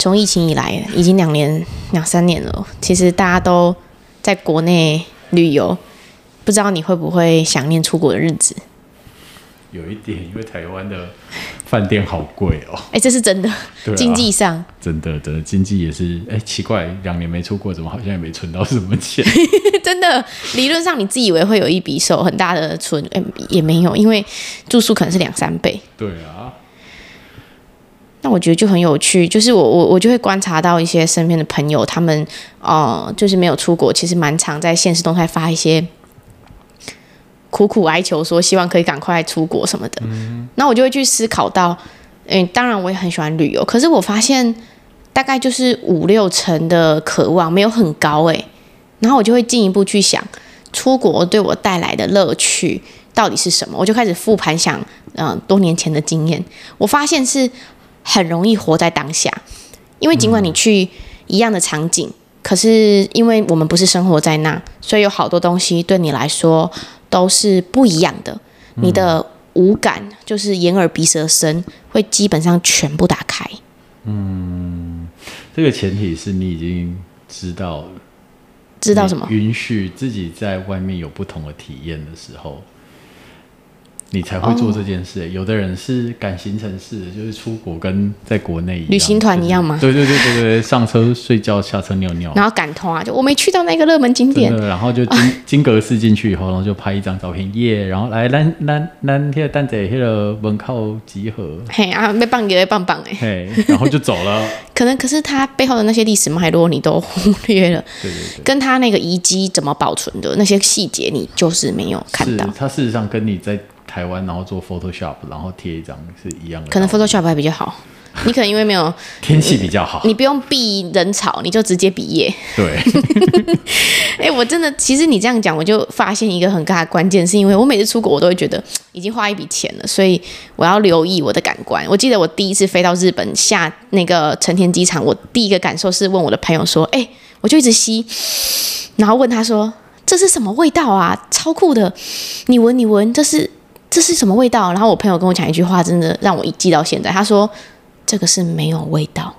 从疫情以来，已经两年两三年了。其实大家都在国内旅游，不知道你会不会想念出国的日子？有一点，因为台湾的饭店好贵哦。哎、欸，这是真的，啊、经济上真的真的经济也是。哎、欸，奇怪，两年没出国，怎么好像也没存到什么钱？真的，理论上你自以为会有一笔手很大的存，哎、欸，也没有，因为住宿可能是两三倍。对啊。那我觉得就很有趣，就是我我我就会观察到一些身边的朋友，他们呃，就是没有出国，其实蛮常在现实动态发一些。苦苦哀求说，希望可以赶快出国什么的。嗯，那我就会去思考到，嗯，当然我也很喜欢旅游，可是我发现大概就是五六成的渴望没有很高诶。然后我就会进一步去想，出国对我带来的乐趣到底是什么？我就开始复盘想，嗯，多年前的经验，我发现是很容易活在当下，因为尽管你去一样的场景，嗯，可是因为我们不是生活在那，所以有好多东西对你来说。都是不一样的，你的五感就是眼耳鼻舌身会基本上全部打开。嗯，这个前提是你已经知道，知道什么？允许自己在外面有不同的体验的时候。你才会做这件事。Oh. 有的人是赶行程式的，就是出国跟在国内旅行团一样吗？对对对对对，上车睡觉，下车尿尿，然后赶通啊，就我没去到那个热门景点，然后就金金阁寺进去以后，然后就拍一张照片耶，然后来来来来，那个蛋仔那个门口集合，嘿啊，没棒给棒棒哎，嘿，然后就走了。可能可是他背后的那些历史脉络你都忽略了，对对对，跟他那个遗迹怎么保存的那些细节，你就是没有看到。他事实上跟你在。台湾，然后做 Photoshop，然后贴一张是一样的。可能 Photoshop 还比较好，你可能因为没有 天气比较好，你不用避人潮，你就直接毕业。对。哎、欸，我真的，其实你这样讲，我就发现一个很大的关键，是因为我每次出国，我都会觉得已经花一笔钱了，所以我要留意我的感官。我记得我第一次飞到日本下那个成田机场，我第一个感受是问我的朋友说：“哎、欸，我就一直吸，然后问他说这是什么味道啊？超酷的，你闻，你闻，这是。”这是什么味道？然后我朋友跟我讲一句话，真的让我一记到现在。他说：“这个是没有味道。”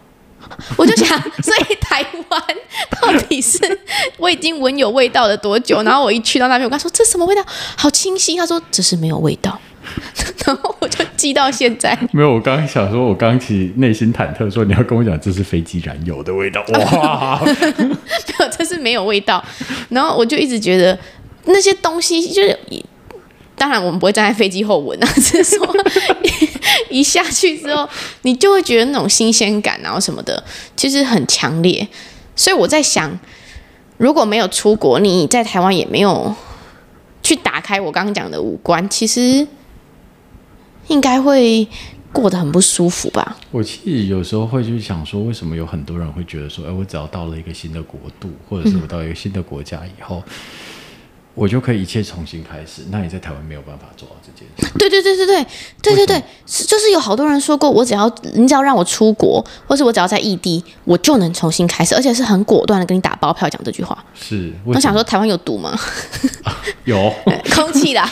我就想，所以台湾到底是我已经闻有味道了多久？然后我一去到那边，我跟他说：“这什么味道？好清晰。”他说：“这是没有味道。” 然后我就记到现在。没有，我刚刚想说，我刚其实内心忐忑，说你要跟我讲这是飞机燃油的味道。哇，没有，这是没有味道。然后我就一直觉得那些东西就是。当然，我们不会站在飞机后闻啊，只是说一 一下去之后，你就会觉得那种新鲜感，然后什么的，其实很强烈。所以我在想，如果没有出国，你在台湾也没有去打开我刚刚讲的五官，其实应该会过得很不舒服吧？我其实有时候会去想说，为什么有很多人会觉得说，哎，我只要到了一个新的国度，或者是我到一个新的国家以后。嗯我就可以一切重新开始。那你在台湾没有办法做到这件事。对对对对对对对对，是就是有好多人说过，我只要你只要让我出国，或是我只要在异地，我就能重新开始，而且是很果断的跟你打包票讲这句话。是，我想说台湾有毒吗？啊、有 空气啦。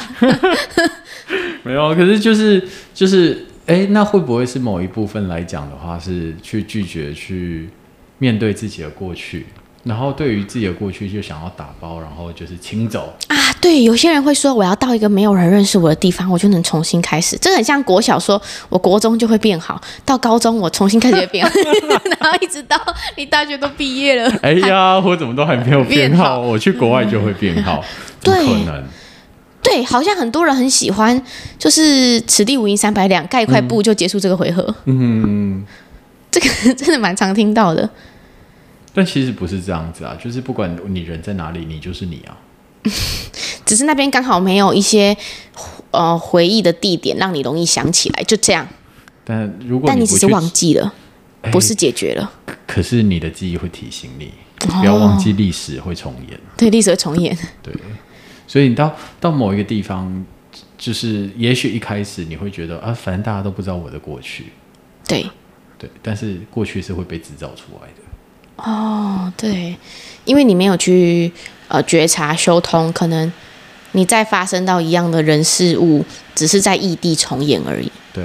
没有，可是就是就是，哎，那会不会是某一部分来讲的话，是去拒绝去面对自己的过去？然后对于自己的过去就想要打包，然后就是清走啊。对，有些人会说，我要到一个没有人认识我的地方，我就能重新开始。这很像国小说，我国中就会变好，到高中我重新开始会变好，然后一直到你大学都毕业了。哎呀，我怎么都还没有变好？变好，我去国外就会变好？对，可能。对，好像很多人很喜欢，就是此地无银三百两，盖一块布就结束这个回合。嗯，这个 真的蛮常听到的。但其实不是这样子啊，就是不管你人在哪里，你就是你啊。只是那边刚好没有一些呃回忆的地点，让你容易想起来，就这样。但如果你但你只是忘记了，不是解决了。可是你的记忆会提醒你，不要忘记历史会重演。哦，对，历史会重演。对，所以你到到某一个地方，就是也许一开始你会觉得啊，反正大家都不知道我的过去。对对，但是过去是会被制造出来的。哦，对，因为你没有去呃觉察修通，可能你再发生到一样的人事物，只是在异地重演而已。对，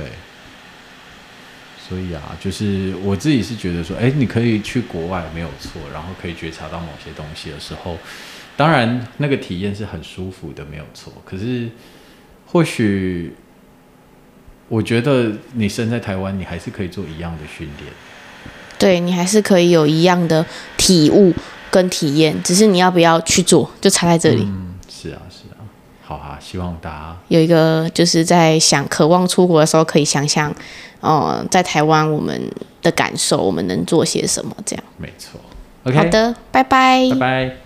所以啊，就是我自己是觉得说，哎，你可以去国外没有错，然后可以觉察到某些东西的时候，当然那个体验是很舒服的，没有错。可是或许，我觉得你身在台湾，你还是可以做一样的训练。对，你还是可以有一样的体悟跟体验，只是你要不要去做，就差在这里。嗯，是啊，是啊。好啊，希望大家有一个就是在想渴望出国的时候，可以想想，哦、呃，在台湾我们的感受，我们能做些什么，这样。没错。OK，好的，拜拜。拜拜。